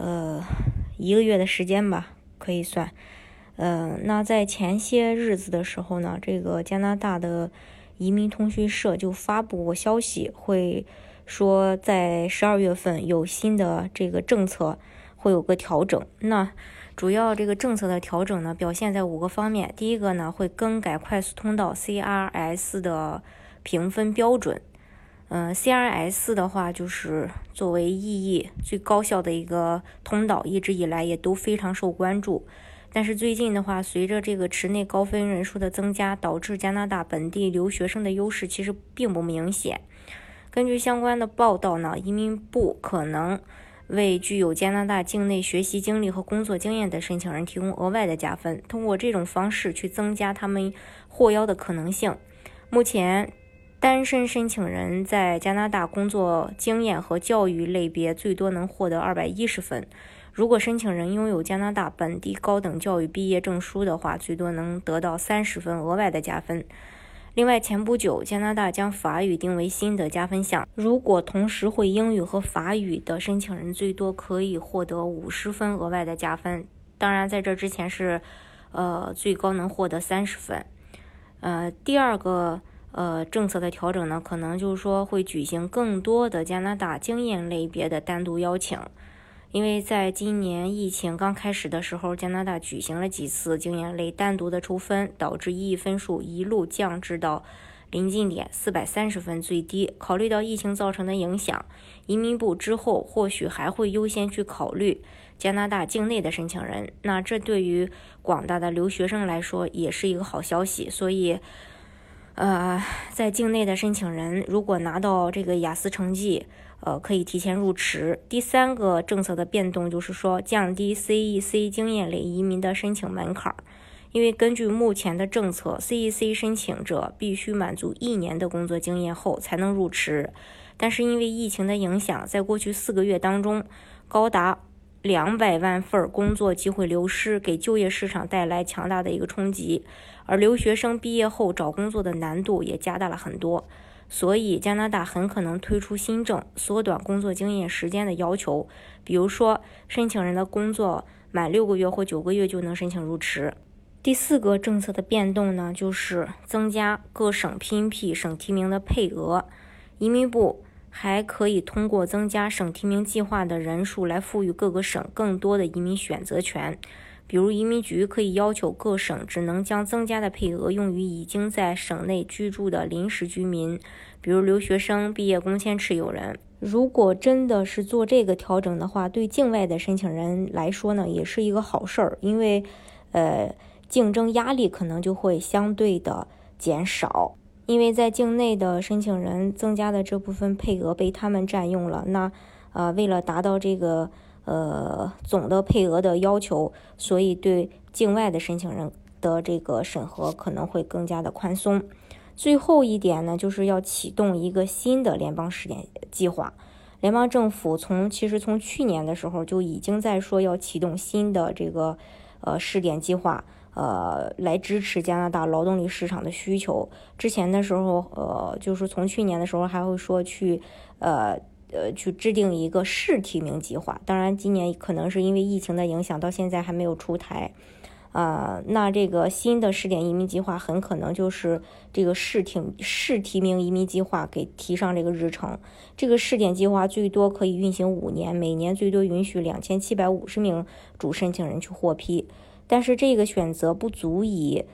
呃，一个月的时间吧，可以算。呃，那在前些日子的时候呢，这个加拿大的移民通讯社就发布过消息，会说在十二月份有新的这个政策会有个调整。那主要这个政策的调整呢，表现在五个方面。第一个呢，会更改快速通道 CRS 的评分标准。嗯，CRS 的话就是作为意义最高效的一个通道，一直以来也都非常受关注。但是最近的话，随着这个池内高分人数的增加，导致加拿大本地留学生的优势其实并不明显。根据相关的报道呢，移民部可能为具有加拿大境内学习经历和工作经验的申请人提供额外的加分，通过这种方式去增加他们获邀的可能性。目前。单身申请人在加拿大工作经验和教育类别最多能获得二百一十分。如果申请人拥有加拿大本地高等教育毕业证书的话，最多能得到三十分额外的加分。另外，前不久加拿大将法语定为新的加分项，如果同时会英语和法语的申请人，最多可以获得五十分额外的加分。当然，在这之前是，呃，最高能获得三十分。呃，第二个。呃，政策的调整呢，可能就是说会举行更多的加拿大经验类别的单独邀请，因为在今年疫情刚开始的时候，加拿大举行了几次经验类单独的抽分，导致 EE 分数一路降至到临近点四百三十分最低。考虑到疫情造成的影响，移民部之后或许还会优先去考虑加拿大境内的申请人。那这对于广大的留学生来说也是一个好消息，所以。呃，在境内的申请人如果拿到这个雅思成绩，呃，可以提前入池。第三个政策的变动就是说，降低 CEC 经验类移民的申请门槛儿。因为根据目前的政策，CEC 申请者必须满足一年的工作经验后才能入池。但是因为疫情的影响，在过去四个月当中，高达两百万份工作机会流失，给就业市场带来强大的一个冲击，而留学生毕业后找工作的难度也加大了很多，所以加拿大很可能推出新政，缩短工作经验时间的要求，比如说申请人的工作满六个月或九个月就能申请入池。第四个政策的变动呢，就是增加各省 PNP 省提名的配额，移民部。还可以通过增加省提名计划的人数来赋予各个省更多的移民选择权。比如，移民局可以要求各省只能将增加的配额用于已经在省内居住的临时居民，比如留学生、毕业工签持有人。如果真的是做这个调整的话，对境外的申请人来说呢，也是一个好事儿，因为，呃，竞争压力可能就会相对的减少。因为在境内的申请人增加的这部分配额被他们占用了，那呃，为了达到这个呃总的配额的要求，所以对境外的申请人的这个审核可能会更加的宽松。最后一点呢，就是要启动一个新的联邦试点计划。联邦政府从其实从去年的时候就已经在说要启动新的这个呃试点计划。呃，来支持加拿大劳动力市场的需求。之前的时候，呃，就是从去年的时候还会说去，呃呃，去制定一个试提名计划。当然，今年可能是因为疫情的影响，到现在还没有出台。啊，那这个新的试点移民计划很可能就是这个试提试提名移民计划给提上这个日程。这个试点计划最多可以运行五年，每年最多允许两千七百五十名主申请人去获批。但是这个选择不足以，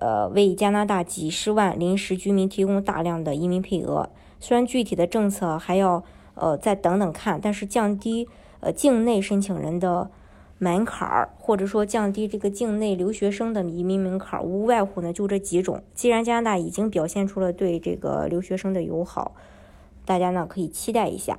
呃，为加拿大几十万临时居民提供大量的移民配额。虽然具体的政策还要呃再等等看，但是降低呃境内申请人的门槛儿，或者说降低这个境内留学生的移民门槛儿，无外乎呢就这几种。既然加拿大已经表现出了对这个留学生的友好，大家呢可以期待一下。